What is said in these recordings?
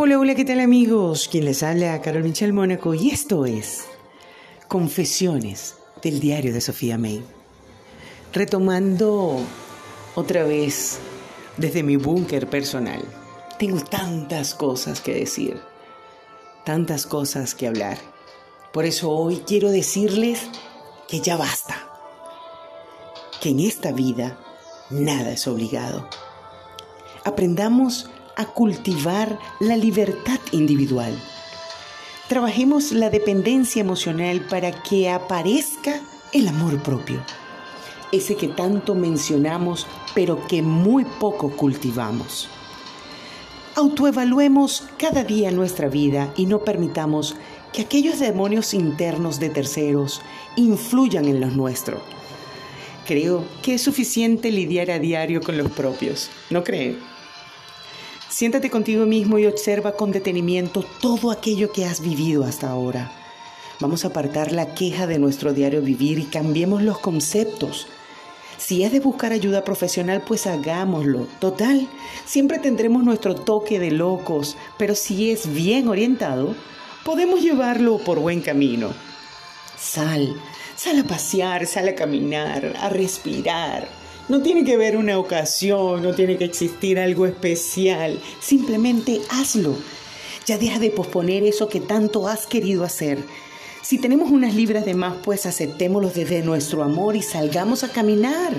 Hola, hola, ¿qué tal amigos? Quien les habla, Carol Michel Mónaco, y esto es Confesiones del diario de Sofía May. Retomando otra vez desde mi búnker personal. Tengo tantas cosas que decir, tantas cosas que hablar. Por eso hoy quiero decirles que ya basta. Que en esta vida nada es obligado. Aprendamos a cultivar la libertad individual. Trabajemos la dependencia emocional para que aparezca el amor propio, ese que tanto mencionamos pero que muy poco cultivamos. Autoevaluemos cada día nuestra vida y no permitamos que aquellos demonios internos de terceros influyan en los nuestros. Creo que es suficiente lidiar a diario con los propios, ¿no creen? Siéntate contigo mismo y observa con detenimiento todo aquello que has vivido hasta ahora. Vamos a apartar la queja de nuestro diario vivir y cambiemos los conceptos. Si es de buscar ayuda profesional, pues hagámoslo. Total, siempre tendremos nuestro toque de locos, pero si es bien orientado, podemos llevarlo por buen camino. Sal, sal a pasear, sal a caminar, a respirar no tiene que ver una ocasión, no tiene que existir algo especial. Simplemente hazlo. Ya deja de posponer eso que tanto has querido hacer. Si tenemos unas libras de más, pues aceptémoslos desde nuestro amor y salgamos a caminar.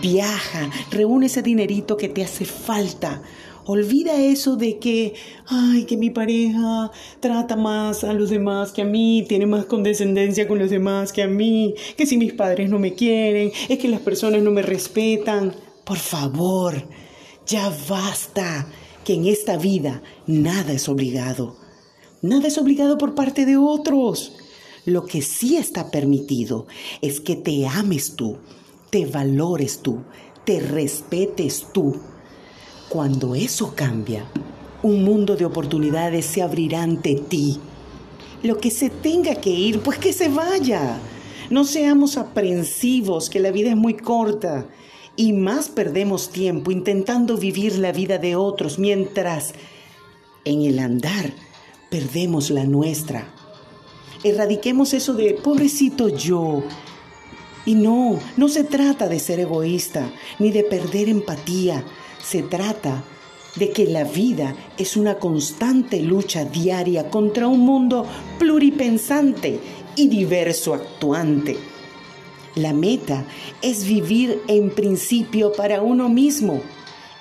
Viaja, reúne ese dinerito que te hace falta. Olvida eso de que, ay, que mi pareja trata más a los demás que a mí, tiene más condescendencia con los demás que a mí, que si mis padres no me quieren, es que las personas no me respetan. Por favor, ya basta, que en esta vida nada es obligado. Nada es obligado por parte de otros. Lo que sí está permitido es que te ames tú, te valores tú, te respetes tú cuando eso cambia, un mundo de oportunidades se abrirá ante ti. Lo que se tenga que ir, pues que se vaya. No seamos aprensivos, que la vida es muy corta. Y más perdemos tiempo intentando vivir la vida de otros mientras en el andar perdemos la nuestra. Erradiquemos eso de pobrecito yo. Y no, no se trata de ser egoísta, ni de perder empatía, se trata de que la vida es una constante lucha diaria contra un mundo pluripensante y diverso actuante. La meta es vivir en principio para uno mismo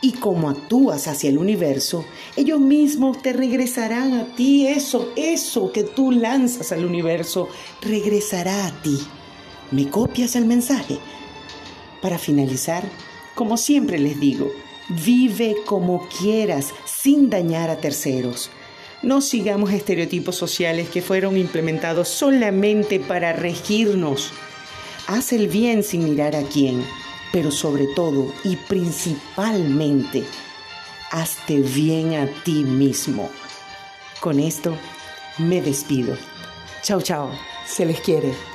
y como actúas hacia el universo, ellos mismos te regresarán a ti. Eso, eso que tú lanzas al universo, regresará a ti. ¿Me copias el mensaje? Para finalizar, como siempre les digo, Vive como quieras, sin dañar a terceros. No sigamos estereotipos sociales que fueron implementados solamente para regirnos. Haz el bien sin mirar a quién, pero sobre todo y principalmente, hazte bien a ti mismo. Con esto me despido. Chao, chao. Se les quiere.